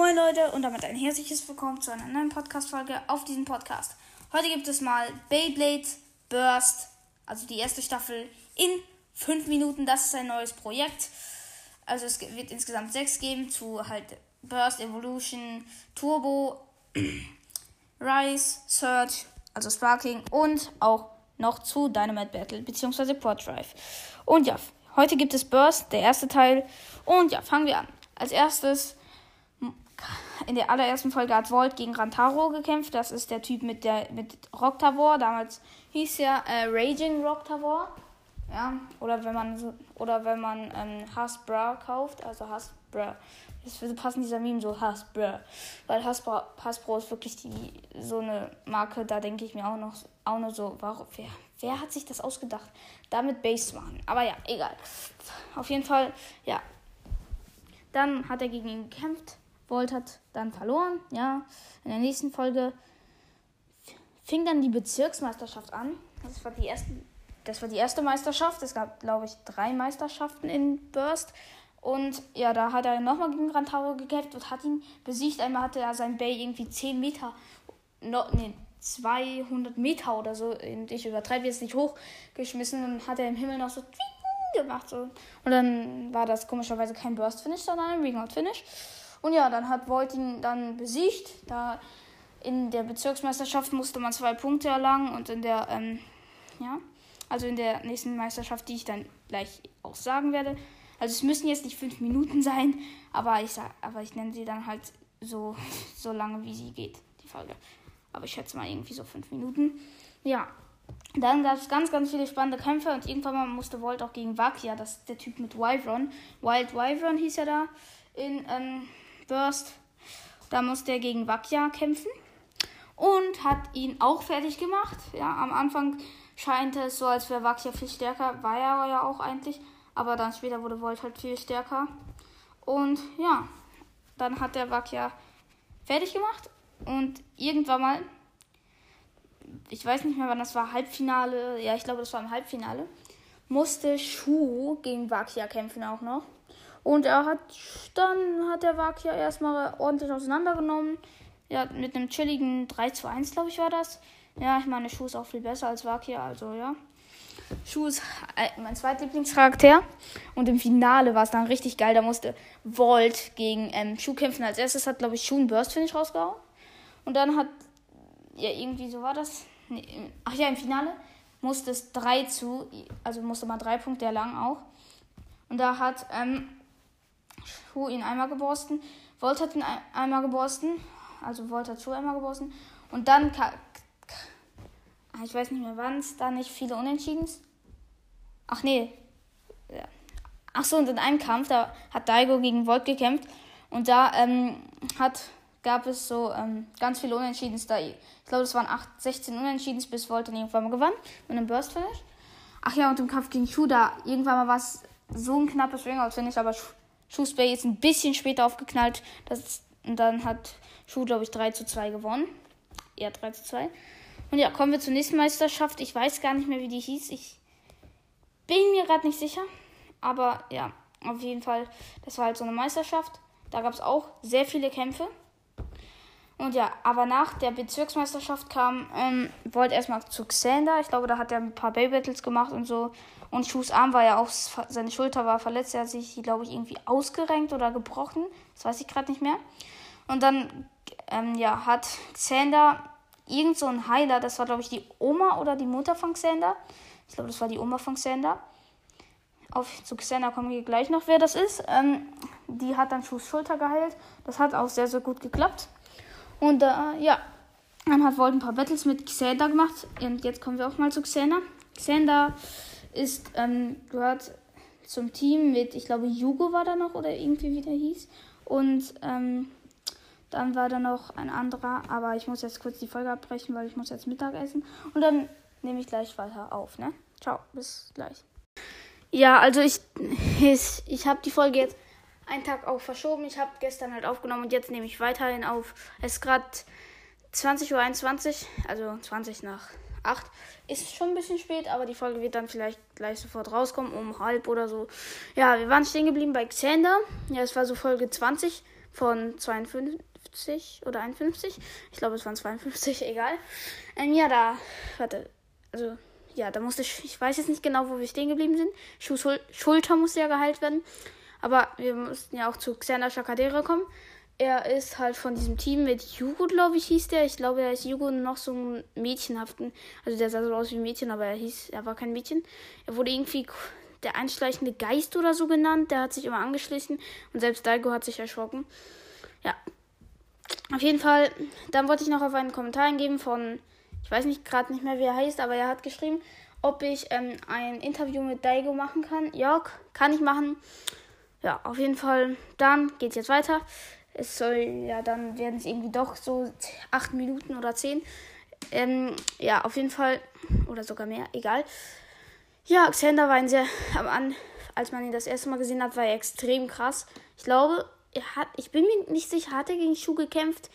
Moin Leute und damit ein herzliches Willkommen zu einer neuen Podcast-Folge auf diesem Podcast. Heute gibt es mal Beyblade Burst, also die erste Staffel in 5 Minuten. Das ist ein neues Projekt. Also es wird insgesamt 6 geben zu halt Burst, Evolution, Turbo, Rise, Surge, also Sparking und auch noch zu Dynamite Battle bzw. Quad Drive. Und ja, heute gibt es Burst, der erste Teil. Und ja, fangen wir an. Als erstes in der allerersten Folge hat Volt gegen Rantaro gekämpft. Das ist der Typ mit der mit Rocktavor. Damals hieß er äh, Raging Rocktavor. Ja, oder wenn man oder wenn man ähm, Hasbra kauft, also Hasbra. Das würde passen dieser Meme so Hasbra, weil Hasbra, Hasbro ist wirklich die so eine Marke, da denke ich mir auch noch auch nur so, warum wer, wer hat sich das ausgedacht? Damit Base machen. Aber ja, egal. Auf jeden Fall, ja. Dann hat er gegen ihn gekämpft Volt hat dann verloren, ja. In der nächsten Folge fing dann die Bezirksmeisterschaft an. Das war die erste, das war die erste Meisterschaft. Es gab, glaube ich, drei Meisterschaften in Burst. Und ja, da hat er nochmal gegen Rantaro gekämpft und hat ihn besiegt. Einmal hatte er sein Bay irgendwie 10 Meter, no, nee, 200 Meter oder so, ich übertreibe jetzt nicht hochgeschmissen und hat er im Himmel noch so gemacht. So. Und dann war das komischerweise kein Burst-Finish, sondern ein Ringout-Finish. Und ja, dann hat Volt ihn dann besiegt. Da in der Bezirksmeisterschaft musste man zwei Punkte erlangen und in der, ähm, ja, also in der nächsten Meisterschaft, die ich dann gleich auch sagen werde. Also es müssen jetzt nicht fünf Minuten sein, aber ich sag, aber ich nenne sie dann halt so, so lange, wie sie geht, die Folge. Aber ich schätze mal irgendwie so fünf Minuten. Ja. Dann gab es ganz, ganz viele spannende Kämpfe und irgendwann mal musste Volt auch gegen Vakia, das ist der Typ mit Wyvern. Wild Wyvern hieß er da in, ähm, Burst. Da musste er gegen Wakia kämpfen und hat ihn auch fertig gemacht. Ja, am Anfang scheint es so, als wäre Wakia viel stärker. War er ja auch eigentlich. Aber dann später wurde Volt halt viel stärker. Und ja, dann hat der Wakia fertig gemacht. Und irgendwann mal, ich weiß nicht mehr wann das war, Halbfinale. Ja, ich glaube, das war im Halbfinale. Musste Shu gegen Wakia kämpfen auch noch. Und er hat dann hat der Wag ja erstmal ordentlich auseinandergenommen. Ja, mit einem chilligen 3 zu 1, glaube ich, war das. Ja, ich meine, Schuh ist auch viel besser als Wakia, also ja. Schuh ist äh, mein zweitlieblingscharakter. Und im Finale war es dann richtig geil. Da musste Volt gegen ähm, Schuh kämpfen. Als erstes hat, glaube ich, Schuh einen Burst-Finish rausgehauen. Und dann hat, ja, irgendwie so war das. Nee, ach ja, im Finale musste es 3 zu, also musste man 3 Punkte erlangen auch. Und da hat ähm, Schuh ihn einmal geborsten. Volt hat ihn einmal geborsten. Also Volt hat Schuh einmal geborsten. Und dann, ich weiß nicht mehr wann es, da nicht viele Unentschiedens. Ach nee. Ach so, und in einem Kampf, da hat Daigo gegen Volt gekämpft. Und da ähm, hat, gab es so ähm, ganz viele Unentschiedens. Da, ich glaube, es waren 8, 16 Unentschiedens, bis Volt dann irgendwann mal gewann. Mit einem Burst-Finish. Ach ja, und im Kampf gegen Shu, da irgendwann mal war es so ein knappes Ringout-Finish, aber Schuhsbay ist ein bisschen später aufgeknallt. Das, und dann hat Schuh, glaube ich, 3 zu 2 gewonnen. Ja, 3 zu 2. Und ja, kommen wir zur nächsten Meisterschaft. Ich weiß gar nicht mehr, wie die hieß. Ich bin mir gerade nicht sicher. Aber ja, auf jeden Fall, das war halt so eine Meisterschaft. Da gab es auch sehr viele Kämpfe. Und ja, aber nach der Bezirksmeisterschaft kam ähm, Volt erstmal zu Xander. Ich glaube, da hat er ein paar Bay Battles gemacht und so. Und Schuhs Arm war ja auch, seine Schulter war verletzt. Er hat sich, glaube ich, irgendwie ausgerenkt oder gebrochen. Das weiß ich gerade nicht mehr. Und dann, ähm, ja, hat Xander irgend so ein Heiler, das war, glaube ich, die Oma oder die Mutter von Xander. Ich glaube, das war die Oma von Xander. Auf, zu Xander kommen wir gleich noch, wer das ist. Ähm, die hat dann Schuhs Schulter geheilt. Das hat auch sehr, sehr gut geklappt. Und äh, ja, dann hat Volt ein paar Battles mit Xander gemacht. Und jetzt kommen wir auch mal zu Xander. Xander ist, ähm, gehört zum Team mit, ich glaube, Jugo war da noch oder irgendwie wie der hieß. Und ähm, dann war da noch ein anderer, aber ich muss jetzt kurz die Folge abbrechen, weil ich muss jetzt Mittag essen. Und dann nehme ich gleich weiter auf, ne? Ciao, bis gleich. Ja, also ich, ich, ich habe die Folge jetzt einen Tag auch verschoben. Ich habe gestern halt aufgenommen und jetzt nehme ich weiterhin auf. Es ist gerade 20.21 Uhr, also 20 nach 8. Ist schon ein bisschen spät, aber die Folge wird dann vielleicht gleich sofort rauskommen, um halb oder so. Ja, wir waren stehen geblieben bei Xander. Ja, es war so Folge 20 von 52 oder 51. Ich glaube, es waren 52, egal. Ähm, ja, da, warte, also, ja, da musste ich, ich weiß jetzt nicht genau, wo wir stehen geblieben sind. Schuh, Schulter musste ja geheilt werden. Aber wir mussten ja auch zu Xander Shakadera kommen. Er ist halt von diesem Team mit Jugo, glaube ich, hieß der. Ich glaube, er ist Jugo noch so ein Mädchenhaften. Also der sah so aus wie ein Mädchen, aber er hieß, er war kein Mädchen. Er wurde irgendwie der einschleichende Geist oder so genannt. Der hat sich immer angeschlichen und selbst Daigo hat sich erschrocken. Ja. Auf jeden Fall, dann wollte ich noch auf einen Kommentar eingeben von, ich weiß nicht gerade nicht mehr, wie er heißt, aber er hat geschrieben, ob ich ähm, ein Interview mit Daigo machen kann. Ja, kann ich machen. Ja, auf jeden Fall. Dann geht's jetzt weiter. Es soll ja dann werden es irgendwie doch so acht Minuten oder zehn. Ähm, ja, auf jeden Fall. Oder sogar mehr, egal. Ja, Xander war ein sehr, am An, als man ihn das erste Mal gesehen hat, war er extrem krass. Ich glaube, er hat, ich bin mir nicht sicher, hat er gegen Schuh gekämpft?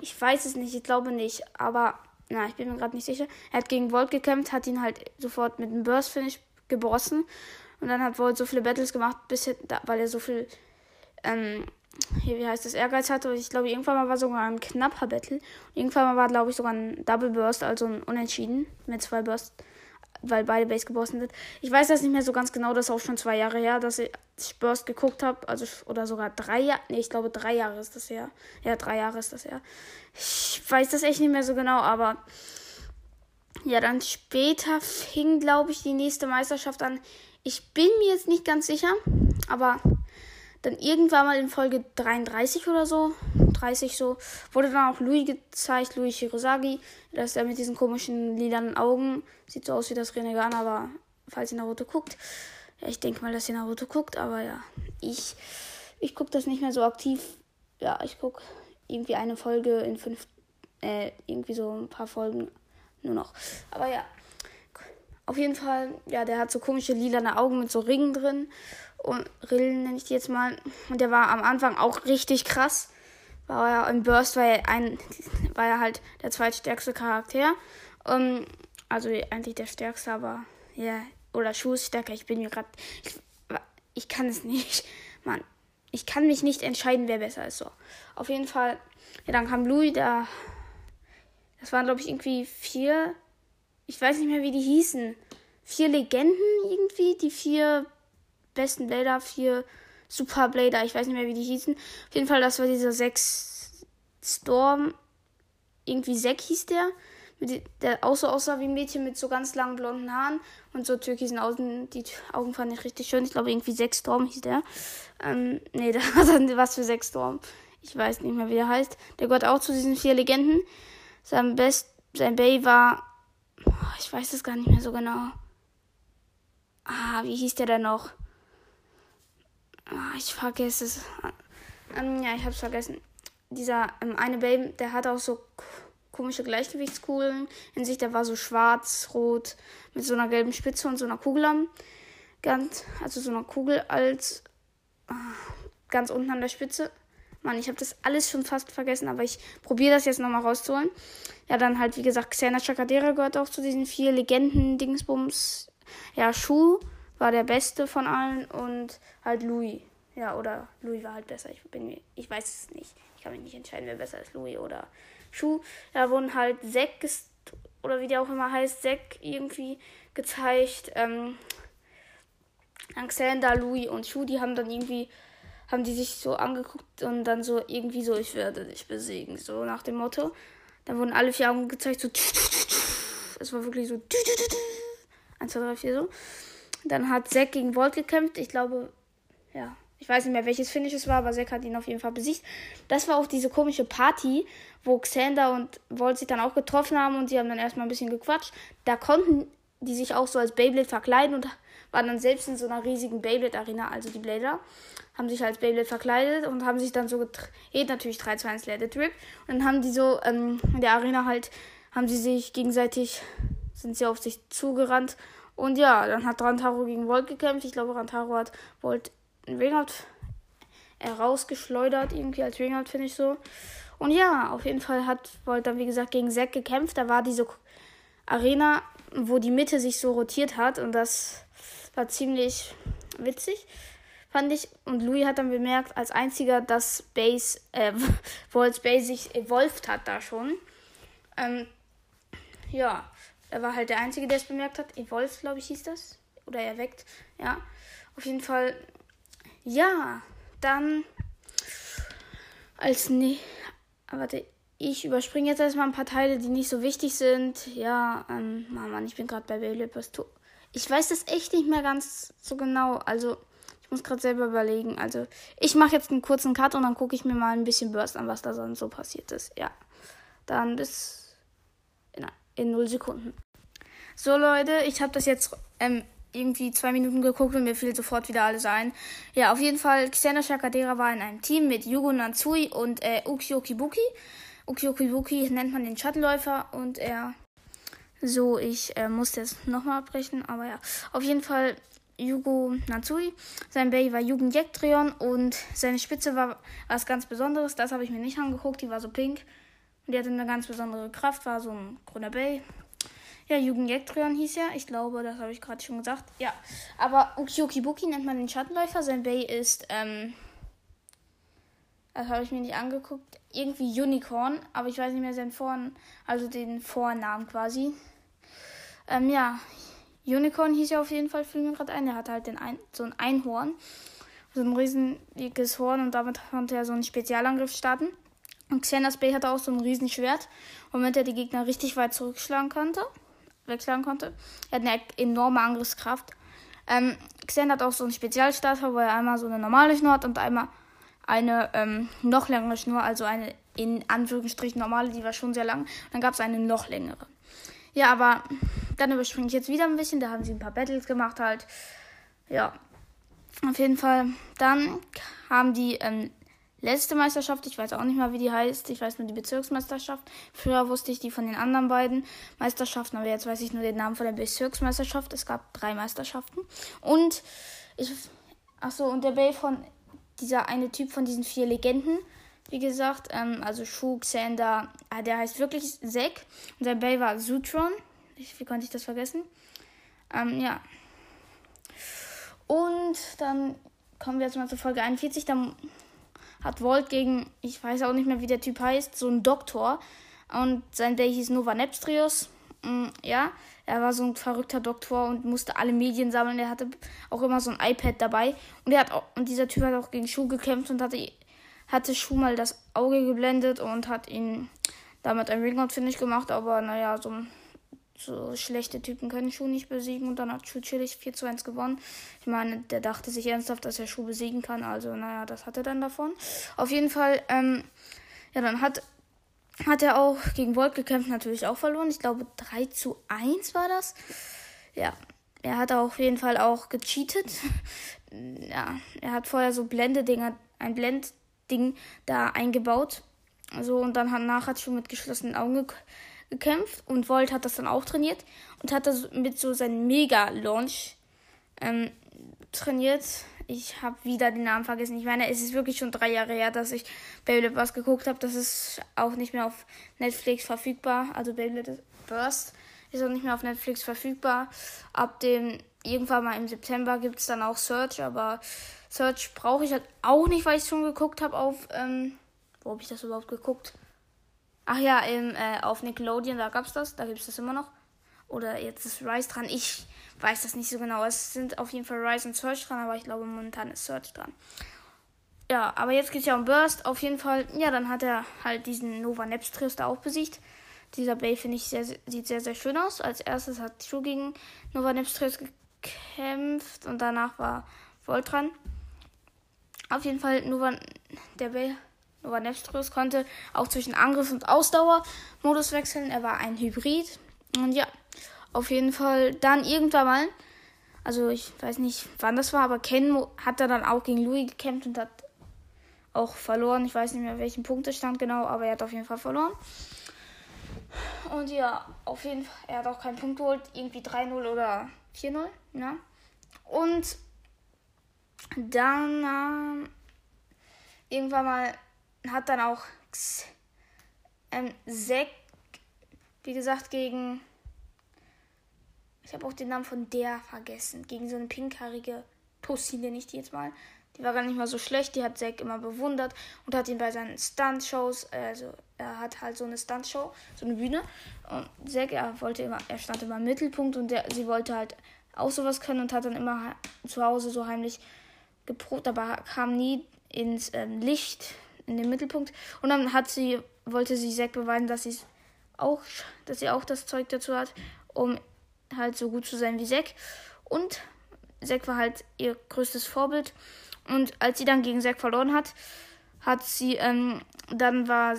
Ich weiß es nicht, ich glaube nicht, aber, na, ich bin mir gerade nicht sicher. Er hat gegen Volt gekämpft, hat ihn halt sofort mit einem Burst Finish gebossen und dann hat Volt so viele Battles gemacht, bis er, weil er so viel, ähm, hier, wie heißt das, Ehrgeiz hatte. Ich glaube, irgendwann mal war sogar ein knapper Battle. irgendwann mal war, glaube ich, sogar ein Double Burst, also ein Unentschieden mit zwei Bursts weil beide Base gebossen sind. Ich weiß das nicht mehr so ganz genau, das ist auch schon zwei Jahre her, dass ich Burst geguckt habe. Also, oder sogar drei Jahre. Nee, ich glaube, drei Jahre ist das her. Ja, drei Jahre ist das her. Ich weiß das echt nicht mehr so genau, aber. Ja, dann später fing, glaube ich, die nächste Meisterschaft an. Ich bin mir jetzt nicht ganz sicher, aber dann irgendwann mal in Folge 33 oder so 30 so, wurde dann auch Louis gezeigt, Louis Hirosagi. Das ist er mit diesen komischen lilanen Augen. Sieht so aus wie das Renegan, aber falls ihr Naruto guckt. Ja, ich denke mal, dass ihr Naruto guckt, aber ja, ich, ich gucke das nicht mehr so aktiv. Ja, ich gucke irgendwie eine Folge in fünf, äh, irgendwie so ein paar Folgen nur noch. Aber ja, auf jeden Fall, ja, der hat so komische lilane Augen mit so Ringen drin. Und Rillen nenne ich die jetzt mal. Und der war am Anfang auch richtig krass war er im Burst war er ein war er halt der zweitstärkste Charakter. Um, ähm, also eigentlich der stärkste, aber ja, oder Schuhstärker, ich bin mir gerade ich, ich kann es nicht. Mann, ich kann mich nicht entscheiden, wer besser ist so. Auf jeden Fall ja, dann kam Louis, da das waren glaube ich irgendwie vier ich weiß nicht mehr, wie die hießen. Vier Legenden irgendwie, die vier besten Blader, vier Super Blader, ich weiß nicht mehr, wie die hießen. Auf jeden Fall, das war dieser sechs Storm. Irgendwie Zack hieß der. Der auch so aussah wie ein Mädchen mit so ganz langen blonden Haaren und so türkisen Augen. Die Augen fand ich richtig schön. Ich glaube, irgendwie Sechs Storm hieß der. Ähm, nee, da war dann was für Sechs Storm. Ich weiß nicht mehr, wie er heißt. Der gehört auch zu diesen vier Legenden. Sein Best, sein Bay war. Ich weiß es gar nicht mehr so genau. Ah, wie hieß der denn noch? Oh, ich vergesse es. Ähm, ja, ich hab's vergessen. Dieser ähm, eine Baby, der hat auch so komische Gleichgewichtskugeln in sich. Der war so schwarz, rot, mit so einer gelben Spitze und so einer Kugel am. Ganz, also so einer Kugel als äh, ganz unten an der Spitze. Mann, ich habe das alles schon fast vergessen, aber ich probiere das jetzt nochmal rauszuholen. Ja, dann halt, wie gesagt, Xena Chakadera gehört auch zu diesen vier Legenden-Dingsbums. Ja, Schuh war der beste von allen und halt Louis. Ja, oder Louis war halt besser. Ich bin ich weiß es nicht. Ich kann mich nicht entscheiden, wer besser ist, Louis oder Schuh. Da wurden halt Zack oder wie der auch immer heißt, Zack irgendwie gezeigt. Ähm, Alexander, Louis und Schuh, die haben dann irgendwie, haben die sich so angeguckt und dann so irgendwie so, ich werde dich besiegen, so nach dem Motto. Dann wurden alle vier Augen gezeigt, so. Es war wirklich so. 1, 2, 3, 4 so. Dann hat Zack gegen Volt gekämpft. Ich glaube, ja, ich weiß nicht mehr, welches Finish es war, aber Zack hat ihn auf jeden Fall besiegt. Das war auch diese komische Party, wo Xander und Volt sich dann auch getroffen haben und sie haben dann erstmal ein bisschen gequatscht. Da konnten die sich auch so als Beyblade verkleiden und waren dann selbst in so einer riesigen Beyblade-Arena, also die Blader, haben sich als Beyblade verkleidet und haben sich dann so gedreht, natürlich 3, 2, 1, Let It Rip. Und dann haben die so ähm, in der Arena halt, haben sie sich gegenseitig, sind sie auf sich zugerannt und ja, dann hat Rantaro gegen Volt gekämpft. Ich glaube, Rantaro hat Volt einen Ringout herausgeschleudert, irgendwie als Ringout, finde ich so. Und ja, auf jeden Fall hat Volt dann, wie gesagt, gegen Zack gekämpft. Da war diese Arena, wo die Mitte sich so rotiert hat. Und das war ziemlich witzig. fand ich. Und Louis hat dann bemerkt, als einziger, dass Base, äh, Volts Base sich evolved hat da schon. Ähm, ja, er war halt der Einzige, der es bemerkt hat. Evolved, glaube ich, hieß das. Oder erweckt. Ja, auf jeden Fall. Ja, dann als ne. Warte, ich überspringe jetzt erstmal ein paar Teile, die nicht so wichtig sind. Ja, ähm, Mann, ich bin gerade bei Beyblade Ich weiß das echt nicht mehr ganz so genau. Also, ich muss gerade selber überlegen. Also, ich mache jetzt einen kurzen Cut und dann gucke ich mir mal ein bisschen Burst an, was da sonst so passiert ist. Ja. Dann bis in, in 0 Sekunden. So, Leute, ich habe das jetzt ähm, irgendwie zwei Minuten geguckt und mir fiel sofort wieder alles ein. Ja, auf jeden Fall, Xena Shakadera war in einem Team mit Yugo Natsui und äh, Ukiokibuki. Ukiokibuki nennt man den Schattenläufer und er. So, ich äh, musste es nochmal abbrechen, aber ja. Auf jeden Fall Yugo Natsui. Sein Bay war Jugendjektrion und seine Spitze war was ganz Besonderes. Das habe ich mir nicht angeguckt, die war so pink. Und die hatte eine ganz besondere Kraft, war so ein grüner Bay. Ja, Jugendjektrion hieß er. Ich glaube, das habe ich gerade schon gesagt. Ja, aber Ukiokibuki nennt man den Schattenläufer. Sein Bay ist, ähm, das habe ich mir nicht angeguckt. Irgendwie Unicorn, aber ich weiß nicht mehr seinen Vornamen, also den Vornamen quasi. Ähm, ja, Unicorn hieß ja auf jeden Fall, fiel mir gerade ein. Er hatte halt den ein, so ein Einhorn, so ein riesiges Horn und damit konnte er so einen Spezialangriff starten. Und Xenas Bay hatte auch so ein Riesenschwert, womit er die Gegner richtig weit zurückschlagen konnte wegschlagen konnte. Er hat eine enorme Angriffskraft. Ähm, Xen hat auch so einen Spezialstarter, wo er einmal so eine normale Schnur hat und einmal eine ähm, noch längere Schnur, also eine in Anführungsstrichen normale, die war schon sehr lang. Dann gab es eine noch längere. Ja, aber dann überspringe ich jetzt wieder ein bisschen. Da haben sie ein paar Battles gemacht halt. Ja, auf jeden Fall. Dann haben die ähm, letzte Meisterschaft. Ich weiß auch nicht mal, wie die heißt. Ich weiß nur die Bezirksmeisterschaft. Früher wusste ich die von den anderen beiden Meisterschaften, aber jetzt weiß ich nur den Namen von der Bezirksmeisterschaft. Es gab drei Meisterschaften. Und ich. Achso, und der Bay von dieser eine Typ von diesen vier Legenden. Wie gesagt, ähm, also Shu, Xander, ah, der heißt wirklich Zack. Und der Bay war Zutron. Ich, wie konnte ich das vergessen? Ähm, ja. Und dann kommen wir jetzt mal zur Folge 41. Dann hat Volt gegen, ich weiß auch nicht mehr, wie der Typ heißt, so einen Doktor. Und sein Day hieß Nova Nepstrius. Mm, ja, er war so ein verrückter Doktor und musste alle Medien sammeln. Er hatte auch immer so ein iPad dabei. Und er hat auch, und dieser Typ hat auch gegen Schuh gekämpft und hatte, hatte Schuh mal das Auge geblendet und hat ihn damit ein Ringout-Finish gemacht. Aber naja, so so schlechte Typen können Schuh nicht besiegen und dann hat Schuh chillig 4 zu 1 gewonnen. Ich meine, der dachte sich ernsthaft, dass er Schuh besiegen kann, also naja, das hat er dann davon. Auf jeden Fall, ähm, ja, dann hat, hat er auch gegen Volt gekämpft, natürlich auch verloren. Ich glaube 3 zu 1 war das. Ja, er hat auf jeden Fall auch gecheatet. ja, er hat vorher so Blendedinger, ein Blendding da eingebaut. Also und dann hat nachher schon mit geschlossenen Augen gekämpft gekämpft und Volt hat das dann auch trainiert und hat das mit so seinem Mega-Launch ähm, trainiert. Ich habe wieder den Namen vergessen. Ich meine, es ist wirklich schon drei Jahre her, dass ich Beyblade was geguckt habe. Das ist auch nicht mehr auf Netflix verfügbar. Also Beyblade Burst ist auch nicht mehr auf Netflix verfügbar. Ab dem irgendwann mal im September gibt es dann auch Search, aber Search brauche ich halt auch nicht, weil ich schon geguckt habe auf ähm, wo habe ich das überhaupt geguckt? Ach ja, im, äh, auf Nickelodeon, da gab's das, da gibt's das immer noch. Oder jetzt ist Rise dran. Ich weiß das nicht so genau. Es sind auf jeden Fall Rise und Search dran, aber ich glaube momentan ist Search dran. Ja, aber jetzt geht's ja um Burst. Auf jeden Fall, ja, dann hat er halt diesen Nova Nepstrius da auch besiegt. Dieser Bay finde ich sehr, sieht sehr, sehr schön aus. Als erstes hat Shu gegen Nova Nepstrius gekämpft und danach war Volt dran. Auf jeden Fall Nova, der Bay aber Nepstrus konnte auch zwischen Angriff und Ausdauer-Modus wechseln. Er war ein Hybrid. Und ja, auf jeden Fall dann irgendwann mal, also ich weiß nicht, wann das war, aber Ken hat er dann auch gegen Louis gekämpft und hat auch verloren. Ich weiß nicht mehr, welchen Punktestand genau, aber er hat auf jeden Fall verloren. Und ja, auf jeden Fall, er hat auch keinen Punkt geholt. Irgendwie 3-0 oder 4-0. Ja. Und dann ähm, irgendwann mal hat dann auch ähm, Zack, wie gesagt, gegen. Ich habe auch den Namen von der vergessen. Gegen so eine pinkhaarige Tussi, nenne ich die jetzt mal. Die war gar nicht mal so schlecht. Die hat Zack immer bewundert und hat ihn bei seinen Stunt-Shows, also er hat halt so eine Stunt-Show, so eine Bühne. Und Zack, er wollte immer, er stand immer im Mittelpunkt und der, sie wollte halt auch sowas können und hat dann immer zu Hause so heimlich geprobt, aber kam nie ins ähm, Licht, in den Mittelpunkt. Und dann hat sie, wollte sie Zack beweisen, dass sie auch, dass sie auch das Zeug dazu hat, um halt so gut zu sein wie Zack. Und Zack war halt ihr größtes Vorbild. Und als sie dann gegen Zack verloren hat, hat sie, ähm, dann war,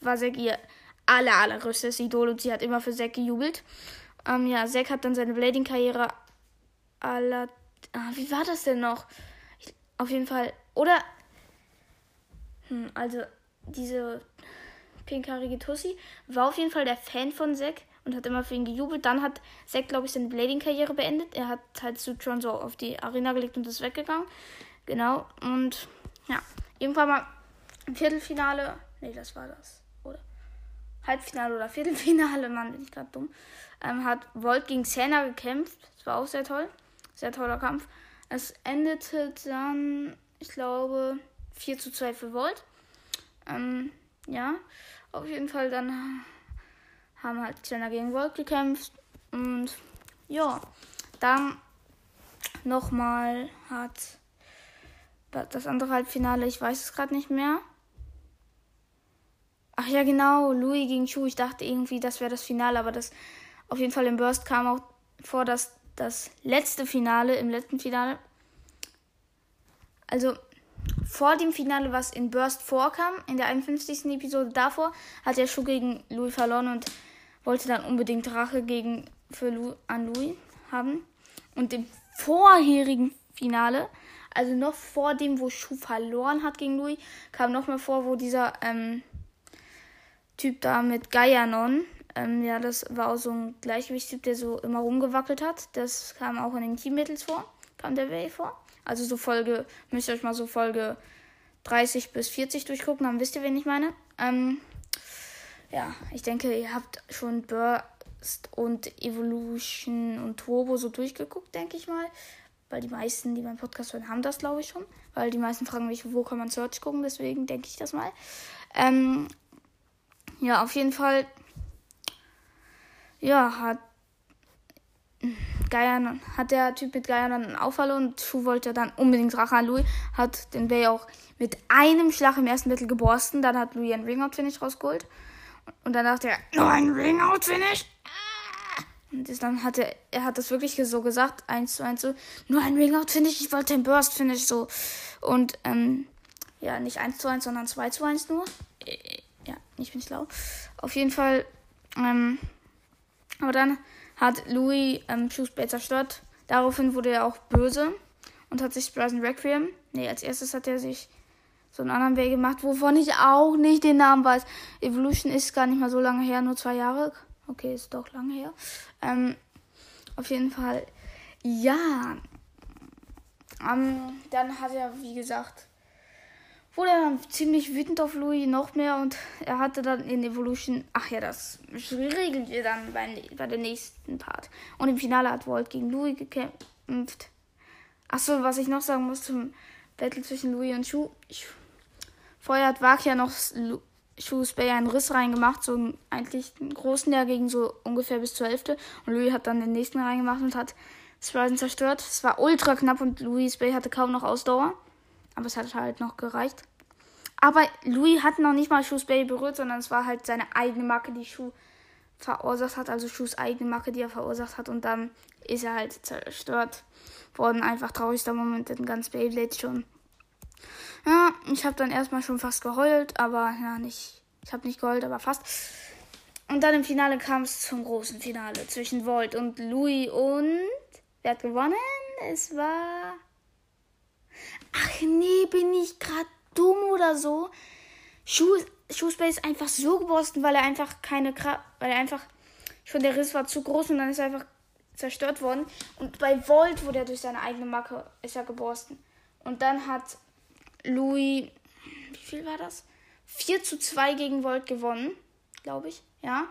war Zack ihr aller, allergrößtes Idol und sie hat immer für Zack gejubelt. Ähm, ja, Zack hat dann seine Blading-Karriere aller. Ah, wie war das denn noch? Ich, auf jeden Fall. Oder. Hm, also, diese pinkhaarige Tussi war auf jeden Fall der Fan von Zack und hat immer für ihn gejubelt. Dann hat Zack, glaube ich, seine Blading-Karriere beendet. Er hat halt Sutron so auf die Arena gelegt und ist weggegangen. Genau. Und ja, irgendwann mal im Viertelfinale. Nee, das war das. Oder? Halbfinale oder Viertelfinale, Mann, bin ich gerade dumm. Ähm, hat Volt gegen Senna gekämpft. Das war auch sehr toll. Sehr toller Kampf. Es endete dann, ich glaube, 4 zu 2 für Volt. Ähm, ja, auf jeden Fall dann haben halt Senna gegen Volt gekämpft. Und ja, dann nochmal hat das andere Halbfinale, ich weiß es gerade nicht mehr. Ach ja, genau, Louis gegen Chu. Ich dachte irgendwie, das wäre das Finale, aber das auf jeden Fall im Burst kam auch vor, dass das letzte Finale, im letzten Finale, also vor dem Finale, was in Burst vorkam, in der 51. Episode davor, hat er Schuh gegen Louis verloren und wollte dann unbedingt Rache gegen, für Lu, an Louis haben. Und im vorherigen Finale, also noch vor dem, wo Schuh verloren hat gegen Louis, kam noch mal vor, wo dieser ähm, Typ da mit Gaianon, ähm, ja, das war auch so ein Gleichgewichtstyp, der so immer rumgewackelt hat. Das kam auch in den Teammittels vor, kam der Way vor. Also so Folge, müsst ihr euch mal so Folge 30 bis 40 durchgucken, dann wisst ihr, wen ich meine. Ähm, ja, ich denke, ihr habt schon Burst und Evolution und Turbo so durchgeguckt, denke ich mal. Weil die meisten, die meinen Podcast hören, haben das, glaube ich, schon. Weil die meisten fragen mich, wo kann man Search gucken, deswegen denke ich das mal. Ähm, ja, auf jeden Fall. Ja, hat Geiern, hat der Typ mit Geiern dann auffallen und Schuh wollte dann unbedingt Rache an Louis, hat den Bay auch mit einem Schlag im ersten Mittel geborsten, dann hat Louis ein Ringout-Finish rausgeholt und dann dachte er, nur ein Ring-Out-Finish? Und dann hat er, er hat das wirklich so gesagt, eins zu eins so, nur ein Ring-Out-Finish, ich wollte ein Burst-Finish so. Und, ähm, ja, nicht eins zu eins, sondern zwei zu eins nur. Ja, ich bin schlau. Auf jeden Fall, ähm, aber dann hat Louis ähm, Shoesbay zerstört. Daraufhin wurde er auch böse und hat sich Bryson Requiem, nee, als erstes hat er sich so einen anderen Way gemacht, wovon ich auch nicht den Namen weiß. Evolution ist gar nicht mal so lange her, nur zwei Jahre. Okay, ist doch lange her. Ähm, auf jeden Fall, ja. Ähm, dann hat er, wie gesagt, wurde er ziemlich wütend auf Louis, noch mehr. Und er hatte dann in Evolution, ach ja, das regeln wir dann bei, bei der nächsten Part. Und im Finale hat Walt gegen Louis gekämpft. Achso, was ich noch sagen muss zum Battle zwischen Louis und Shu. Vorher hat Wag noch Shoes Bay einen Riss reingemacht, so einen, eigentlich einen großen, der ging so ungefähr bis zur Hälfte. Und Louis hat dann den nächsten reingemacht und hat Spriten zerstört. Es war ultra knapp und Louis Bay hatte kaum noch Ausdauer. Aber es hat halt noch gereicht. Aber Louis hat noch nicht mal Shoes Bay berührt, sondern es war halt seine eigene Marke, die Schuh verursacht hat. Also Shoes eigene Marke, die er verursacht hat. Und dann ist er halt zerstört worden. Einfach traurigster Moment in ganz Beyblade schon. Ja, ich habe dann erstmal schon fast geheult, aber ja, nicht. Ich habe nicht geheult, aber fast. Und dann im Finale kam es zum großen Finale zwischen Volt und Louis und. Wer hat gewonnen? Es war. Ach nee, bin ich gerade dumm oder so? Schuh, Schuhspace ist einfach so geborsten, weil er einfach keine Kraft. Weil er einfach. Schon der Riss war zu groß und dann ist er einfach zerstört worden. Und bei Volt wurde er durch seine eigene Marke ist er geborsten. Und dann hat Louis, wie viel war das? 4 zu 2 gegen Volt gewonnen, glaube ich, ja.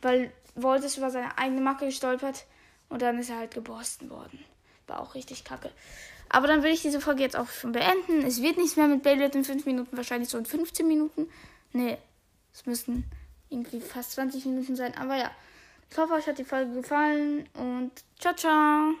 Weil Volt ist über seine eigene Macke gestolpert und dann ist er halt geborsten worden. War auch richtig kacke. Aber dann will ich diese Folge jetzt auch schon beenden. Es wird nichts mehr mit Beyblade in 5 Minuten, wahrscheinlich so in 15 Minuten. Nee, es müssten irgendwie fast 20 Minuten sein. Aber ja, ich hoffe, euch hat die Folge gefallen und ciao, ciao.